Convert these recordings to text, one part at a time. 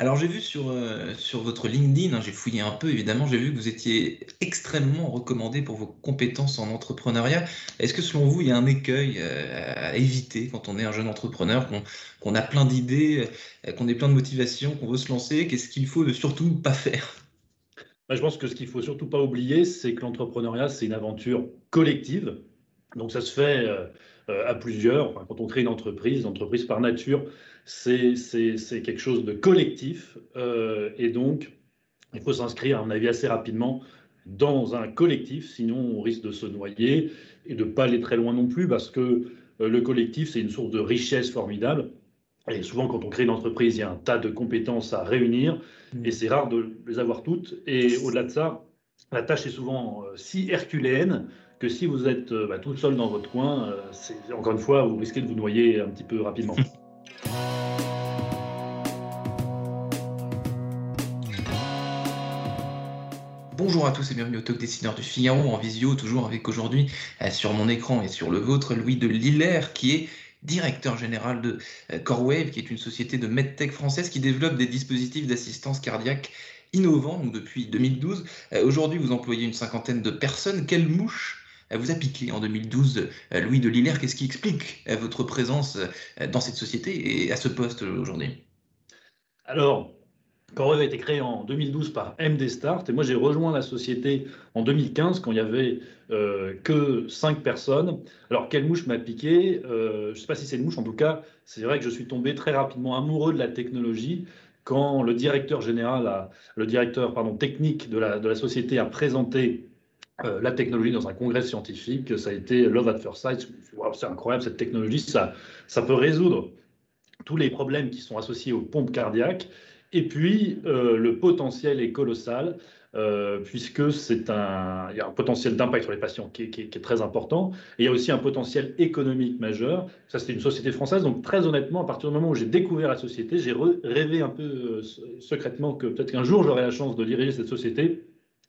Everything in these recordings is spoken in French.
Alors j'ai vu sur, euh, sur votre LinkedIn, hein, j'ai fouillé un peu évidemment, j'ai vu que vous étiez extrêmement recommandé pour vos compétences en entrepreneuriat. Est-ce que selon vous, il y a un écueil euh, à éviter quand on est un jeune entrepreneur, qu'on a plein d'idées, euh, qu'on ait plein de motivation, qu'on veut se lancer? Qu'est-ce qu'il faut surtout pas faire? Bah, je pense que ce qu'il faut surtout pas oublier, c'est que l'entrepreneuriat, c'est une aventure collective. Donc ça se fait à plusieurs. Enfin, quand on crée une entreprise, l'entreprise par nature, c'est quelque chose de collectif. Euh, et donc, il faut s'inscrire, à mon avis, assez rapidement dans un collectif, sinon on risque de se noyer et de ne pas aller très loin non plus, parce que euh, le collectif, c'est une source de richesse formidable. Et souvent, quand on crée une entreprise, il y a un tas de compétences à réunir, et c'est rare de les avoir toutes. Et au-delà de ça, la tâche est souvent euh, si herculéenne que si vous êtes euh, bah, tout seul dans votre coin, euh, c'est- encore une fois, vous risquez de vous noyer un petit peu rapidement. Bonjour à tous et bienvenue au Talk Décideur du Figaro en visio, toujours avec aujourd'hui sur mon écran et sur le vôtre Louis de Lillers qui est directeur général de Corewave, qui est une société de medtech française qui développe des dispositifs d'assistance cardiaque innovants donc depuis 2012. Euh, Aujourd'hui, vous employez une cinquantaine de personnes. Quelle mouche euh, vous a piqué en 2012, euh, Louis de Lillers? Qu'est-ce qui explique votre présence dans cette société et à ce poste aujourd'hui? Alors, Corwave a été créé en 2012 par MD Start et moi j'ai rejoint la société en 2015 quand il y avait que 5 personnes. Alors quelle mouche m'a piqué? Je ne sais pas si c'est une mouche, en tout cas c'est vrai que je suis tombé très rapidement amoureux de la technologie quand le directeur général, le directeur pardon, technique de la, société a présenté euh, la technologie dans un congrès scientifique. Ça a été Love at First Sight. Waouh, c'est incroyable cette technologie, ça, ça peut résoudre tous les problèmes qui sont associés aux pompes cardiaques. Et puis, euh, le potentiel est colossal, euh, puisque c'est un, il y a un potentiel d'impact sur les patients qui est, très important. Et il y a aussi un potentiel économique majeur. Ça, c'était une société française. Donc, très honnêtement, à partir du moment où j'ai découvert la société, j'ai rêvé un peu euh, secrètement que peut-être qu'un jour, j'aurai la chance de diriger cette société.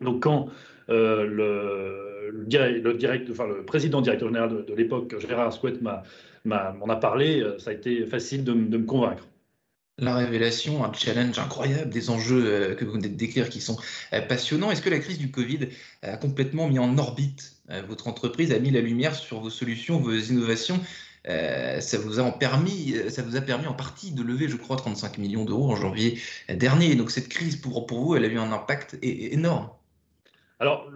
Donc, quand euh, le, le, enfin, le président directeur général de, l'époque, Gérard Asquette, m'en a parlé, ça a été facile de me convaincre. La révélation, un challenge incroyable, des enjeux euh, que vous venez de décrire qui sont euh, passionnants. Est-ce que la crise du Covid a complètement mis en orbite euh, votre entreprise, a mis la lumière sur vos solutions, vos innovations ça vous a permis, ça vous a permis en partie de lever, je crois, 35 millions d'euros en janvier dernier. Donc cette crise, pour, pour vous, elle a eu un impact énorme. Alors,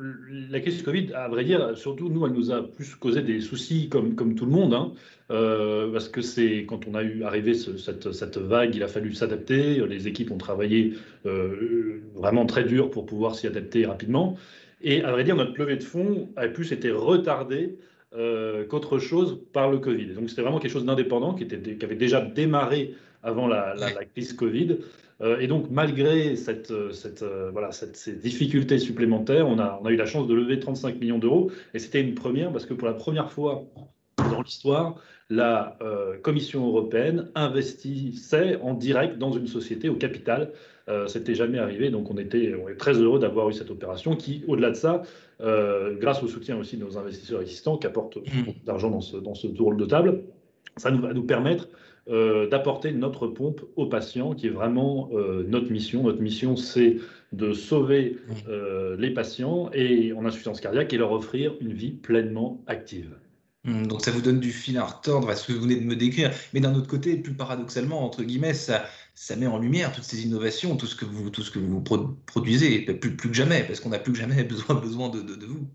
la crise du Covid, à vrai dire, surtout nous, elle nous a plus causé des soucis comme, tout le monde, hein, euh, parce que c'est quand on a eu arrivé ce- cette, vague, il a fallu s'adapter. Les équipes ont travaillé euh, vraiment très dur pour pouvoir s'y adapter rapidement. Et à vrai dire, notre levée de fonds a plus été retardée euh, qu'autre chose par le Covid. Donc, c'était vraiment quelque chose d'indépendant qui, avait déjà démarré avant la crise Covid. Euh, et donc, malgré cette, euh, cette, euh, voilà, cette- ces difficultés supplémentaires, on a, on a eu la chance de lever 35 millions d'euros. Et c'était une première parce que pour la première fois dans l'histoire, la euh, Commission européenne investissait en direct dans une société au capital. Euh, C'était jamais arrivé. Donc, on était, on est très heureux d'avoir eu cette opération qui, au-delà de ça, euh, grâce au soutien aussi de nos investisseurs existants qui apportent beaucoup d'argent dans ce, dans ce tour de table, ça nous va nous permettre euh, d'apporter notre pompe aux patients, qui est vraiment euh, notre mission. Notre mission, c'est de sauver euh, les patients et en insuffisance cardiaque et leur offrir une vie pleinement active. Hum, Donc ça vous donne du fil à retordre à ce que vous venez de me décrire. Mais d'un autre côté, plus paradoxalement, entre guillemets, ça, ça met en lumière toutes ces innovations, tout ce que vous, tout ce que vous pro- produisez, plus, plus que jamais, parce qu'on n'a plus que jamais besoin, besoin de, de- de vous.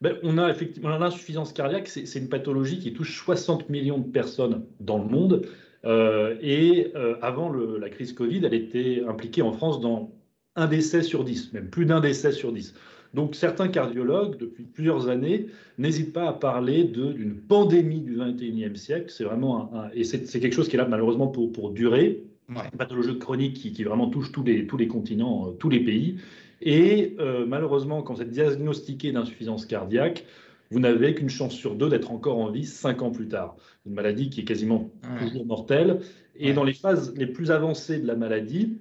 Ben, on a effectivement l'insuffisance cardiaque, c'est une pathologie qui touche 60 millions de personnes dans le monde. Euh, et euh, avant le- la crise Covid, elle était impliquée en France dans un décès sur 10, même plus d'un décès sur 10. Donc certains cardiologues, depuis plusieurs années, n'hésitent pas à parler d'une pandémie du 21e siècle. C'est vraiment un, un- et c'est quelque chose qui est là malheureusement pour, pour durer. Ouais. Une pathologie chronique qui, qui vraiment touche tous les, tous les continents, euh, tous les pays. Et malheureusement, quand vous êtes diagnostiqué d'insuffisance cardiaque, vous n'avez qu'une chance sur deux d'être encore en vie cinq ans plus tard. Une maladie qui est quasiment toujours mortelle. Et dans les phases les plus avancées de la maladie,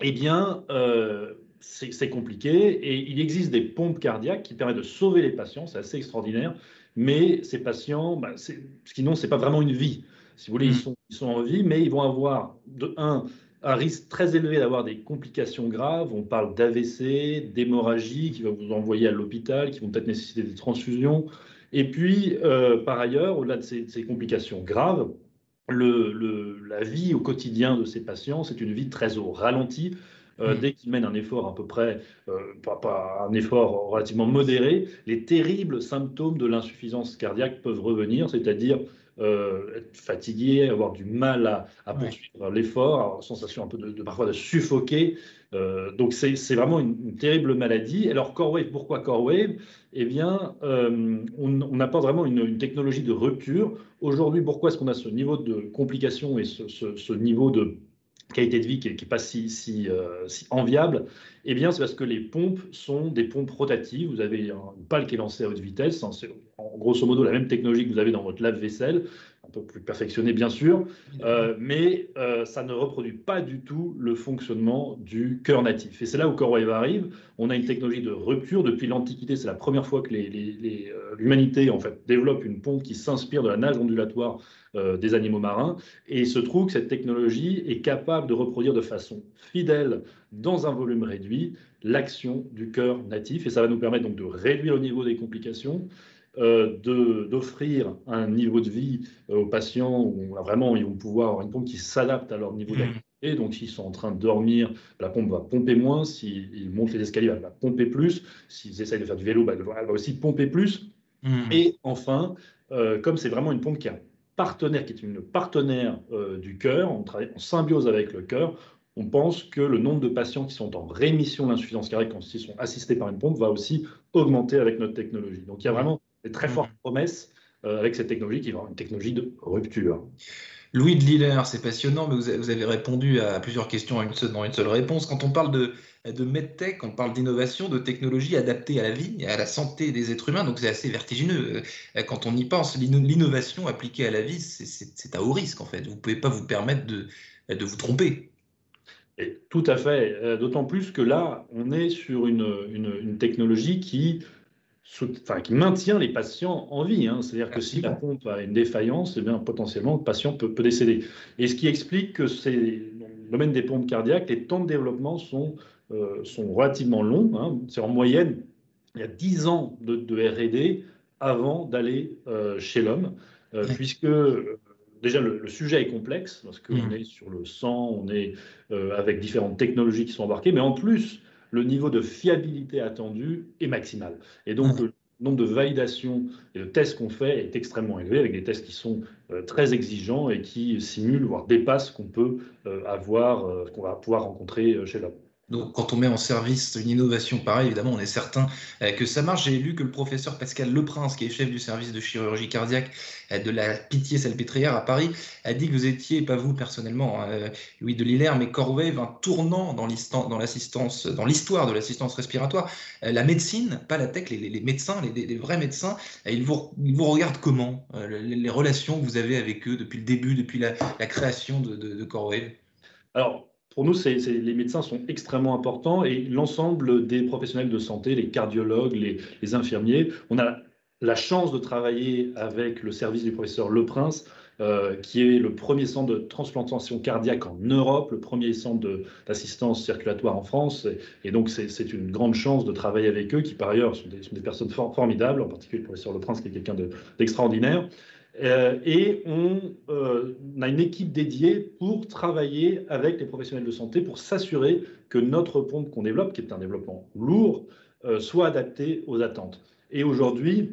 eh bien, euh, c'est compliqué. Et il existe des pompes cardiaques qui permettent de sauver les patients. C'est assez extraordinaire. Mais ces patients, bah, sinon, ce n'est pas vraiment une vie. Si vous voulez, ils, mm. sont, ils sont en vie, mais ils vont avoir, de un, un risque très élevé d'avoir des complications graves. On parle d'AVC, d'hémorragie qui va vous envoyer à l'hôpital, qui vont peut-être nécessiter des transfusions. Et puis, euh, par ailleurs, au-delà de ces, complications graves, le, la vie au quotidien de ces patients, c'est une vie très au ralenti. Euh, mmh. Dès qu'ils mènent un effort à peu près, euh, pas, un effort relativement modéré, les terribles symptômes de l'insuffisance cardiaque peuvent revenir, c'est-à-dire euh, être fatigué, avoir du mal à, poursuivre l'effort, sensation un peu de, parfois de suffoquer. Euh, donc c'est vraiment une, terrible maladie. Alors CoreWave, pourquoi CoreWave? Eh bien, euh, on, apporte vraiment une, technologie de rupture. Aujourd'hui, pourquoi est-ce qu'on a ce niveau de complication et ce niveau de qualité de vie qui n'est pas euh, si, enviable, eh bien, c'est parce que les pompes sont des pompes rotatives. Vous avez une pale qui est lancée à haute vitesse. C'est en grosso modo la même technologie que vous avez dans votre lave-vaisselle, un peu plus perfectionnée bien sûr, euh, mais euh, ça ne reproduit pas du tout le fonctionnement du cœur natif. Et c'est là où CoreWave arrive. On a une technologie de rupture. Depuis l'Antiquité, c'est la première fois que l'humanité en fait, développe une pompe qui s'inspire de la nage ondulatoire euh, des animaux marins. Et il se trouve que cette technologie est capable de reproduire de façon fidèle, dans un volume réduit, l'action du cœur natif. Et ça va nous permettre donc de réduire le niveau des complications, euh, d'offrir un niveau de vie euh, aux patients où vraiment ils vont pouvoir avoir une pompe qui s'adapte à leur niveau mmh. d'activité. Donc, s'ils sont en train de dormir, la pompe va pomper moins. S'ils montent les escaliers, elle va pomper plus. S'ils essayent de faire du vélo, bah, elle va aussi pomper plus. Mmh. Et enfin, comme c'est vraiment une pompe qui a partenaire, qui est une partenaire euh, du cœur, on travaille en symbiose avec le cœur, on pense que le nombre de patients qui sont en rémission d'insuffisance cardiaque quand ils sont assistés par une pompe va aussi augmenter avec notre technologie. Donc il y a vraiment des très fortes promesses euh, avec cette technologie qui va avoir une technologie de rupture. Louis de Liller, c'est passionnant, mais vous avez répondu à plusieurs questions dans une seule réponse. Quand on parle de, de medtech, on parle d'innovation, de technologie adaptée à la vie, à la santé des êtres humains, donc c'est assez vertigineux. Euh, quand on y pense, l'innovation appliquée à la vie, c'est à haut risque en fait. Vous ne pouvez pas vous permettre de, de vous tromper. Et tout à fait, euh, d'autant plus que là, on est sur une, une technologie qui qui maintient les patients en vie. Hein. C'est-à-dire que si la pompe a une défaillance, eh bien, potentiellement, le patient peut, décéder. Et ce qui explique que c'est, dans le domaine des pompes cardiaques, les temps de développement sont, euh, sont relativement longs. Hein. C'est en moyenne, il y a 10 ans de, RD avant d'aller euh, chez l'homme, euh, puisque déjà le, sujet est complexe, parce qu'on mmh. est sur le sang, on est avec différentes technologies qui sont embarquées, mais en plus, le niveau de fiabilité attendu est maximal. Et donc, le nombre de validations et de tests qu'on fait est extrêmement élevé, avec des tests qui sont euh, très exigeants et qui simulent, voire dépassent ce qu'on peut euh, avoir, euh, qu'on va pouvoir rencontrer chez l'homme. Donc, quand on met en service une innovation pareille, évidemment, on est certain euh, que ça marche. J'ai lu que le professeur Pascal Leprince, qui est chef du service de chirurgie cardiaque euh, de la Pitié-Salpêtrière à Paris, a dit que vous étiez, pas vous personnellement, hein, euh, Louis de Lillers, mais Corwave, un tournant dans l'histoire de l'assistance respiratoire. La médecine, pas la tech, les, médecins, les, vrais médecins, ils vous, regardent comment les, relations que vous avez avec eux depuis le début, depuis la, création de, de, Alors, pour nous, les médecins sont extrêmement importants et l'ensemble des professionnels de santé, les cardiologues, les, infirmiers, on a la chance de travailler avec le service du professeur Le Prince, euh, qui est le premier centre de transplantation cardiaque en Europe, le premier centre d'assistance circulatoire en France. Et, donc, c'est une grande chance de travailler avec eux, qui par ailleurs sont des, personnes formidables, en particulier le professeur Le Prince, qui est quelqu'un d'extraordinaire. Euh, et on, euh, a une équipe dédiée pour travailler avec les professionnels de santé pour s'assurer que notre pompe qu'on développe, qui est un développement lourd, euh, soit adapté aux attentes. Et aujourd'hui,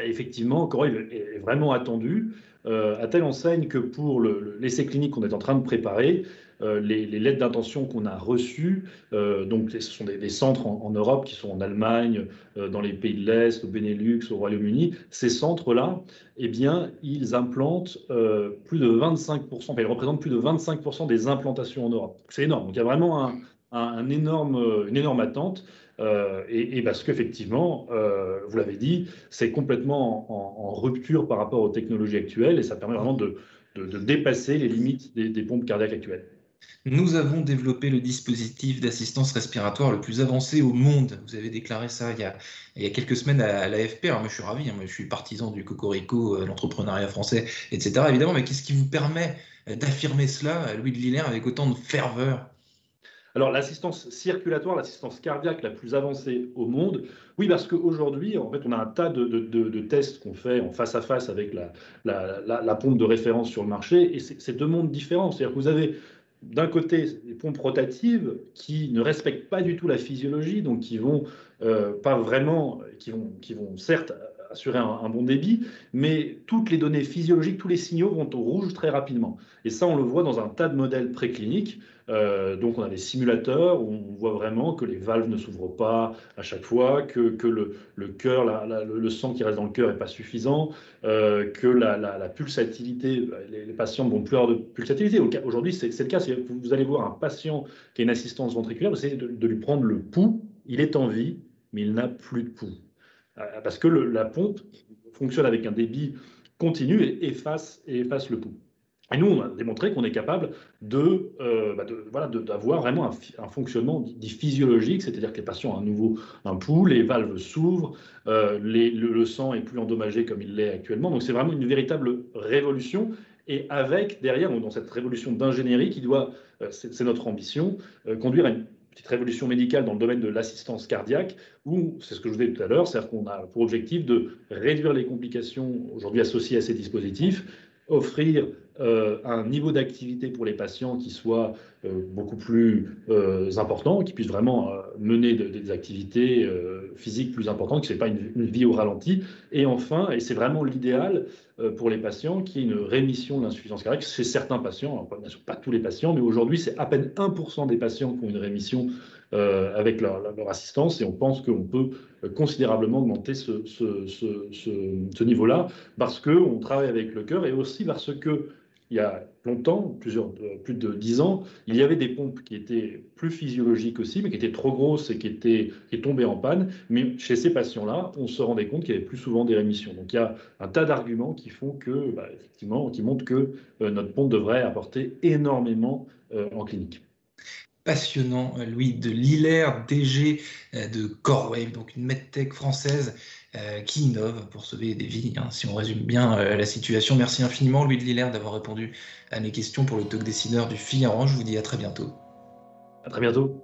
effectivement, encore est vraiment attendu, à telle enseigne que pour l'essai clinique qu'on est en train de préparer, euh, les, lettres d'intention qu'on a reçues, euh, donc ce sont des, centres en, Europe qui sont en Allemagne, euh, dans les pays de l'Est, au Benelux, au Royaume-Uni, ces centres-là, eh bien, ils implantent plus de 25%, enfin, ils représentent plus de 25% des implantations en Europe. C'est énorme. Donc il y a vraiment une énorme attente. et, parce qu'effectivement, vous l'avez dit, c'est complètement en, rupture par rapport aux technologies actuelles et ça permet vraiment de, dépasser les limites des pompes cardiaques actuelles. Nous avons développé le dispositif d'assistance respiratoire le plus avancé au monde. Vous avez déclaré ça il y a, quelques semaines à, l'AFP. Alors moi je suis ravi, hein. moi, je suis partisan du cocorico, euh, l'entrepreneuriat français, etc. Évidemment, mais qu'est-ce qui vous permet d'affirmer cela, Louis de Lillers, avec autant de ferveur? Alors l'assistance circulatoire, l'assistance cardiaque la plus avancée au monde, oui parce qu'aujourd'hui, en fait, on a un tas de, tests qu'on fait en face à face avec la, la, pompe de référence sur le marché, et c'est deux mondes différents. C'est-à-dire que vous avez d'un côté des pompes rotatives qui ne respectent pas du tout la physiologie, donc qui vont euh, pas vraiment, qui vont, qui vont certes assurer un, bon débit, mais toutes les données physiologiques, tous les signaux vont au rouge très rapidement. Et ça, on le voit dans un tas de modèles précliniques. Euh, donc, on a des simulateurs où on voit vraiment que les valves ne s'ouvrent pas à chaque fois, que, le, cœur, le, sang qui reste dans le cœur n'est pas suffisant, euh, que la, pulsatilité, les, patients vont plus avoir de pulsatilité. Aujourd'hui, c'est le cas. Vous allez voir un patient qui a une assistance ventriculaire, vous essayez de lui prendre le pouls, il est en vie, mais il n'a plus de pouls. Euh, parce que la pompe fonctionne avec un débit continu et efface, le pouls. Et nous, on a démontré qu'on est capable euh, bah d'avoir vraiment un, fonctionnement dit physiologique, c'est-à-dire que les patients ont un nouveau un pouls, les valves s'ouvrent, euh, le, sang est plus endommagé comme il l'est actuellement. Donc c'est vraiment une véritable révolution. Et avec derrière, dans cette révolution d'ingénierie qui doit, c'est notre ambition, conduire à une petite révolution médicale dans le domaine de l'assistance cardiaque, où, c'est ce que je vous disais tout à l'heure, c'est-à-dire qu'on a pour objectif de réduire les complications aujourd'hui associées à ces dispositifs, offrir euh, un niveau d'activité pour les patients qui soit euh, beaucoup plus euh, important, qui puisse vraiment mener des activités physiques plus importantes, que ce n'est pas une, vie au ralenti. Et enfin, et c'est vraiment l'idéal pour les patients, qui est une rémission de l'insuffisance cardiaque chez certains patients, bien sûr pas tous les patients, mais aujourd'hui c'est à peine 1% des patients qui ont une rémission avec leur, assistance, et on pense qu'on peut considérablement augmenter ce, niveau-là, parce qu'on travaille avec le cœur et aussi parce que il y a longtemps, plusieurs, euh, plus de dix ans, il y avait des pompes qui étaient plus physiologiques aussi, mais qui étaient trop grosses et qui étaient tombaient en panne. Mais chez ces patients-là, on se rendait compte qu'il y avait plus souvent des rémissions. Donc il y a un tas d'arguments qui font que, bah, effectivement, qui montrent que euh, notre pompe devrait apporter énormément euh, en clinique passionnant, Louis de Liller, DG de Corewave, donc une medtech française euh, qui innove pour sauver des vies, hein, si on résume bien euh, la situation. Merci infiniment, Louis de Lillard, d'avoir répondu à mes questions pour le talk dessineur du Figaro. Je vous dis à très bientôt. À très bientôt.